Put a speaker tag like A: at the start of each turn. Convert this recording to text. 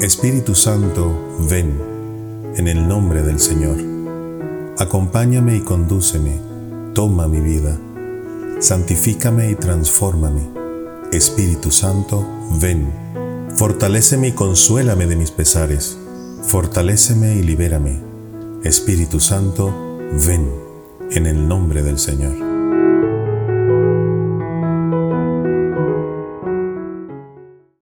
A: Espíritu Santo, ven, en el nombre del Señor. Acompáñame y condúceme, toma mi vida, santifícame y transfórmame. Espíritu Santo, ven, fortaléceme y consuélame de mis pesares, fortaléceme y libérame. Espíritu Santo, ven, en el nombre del Señor.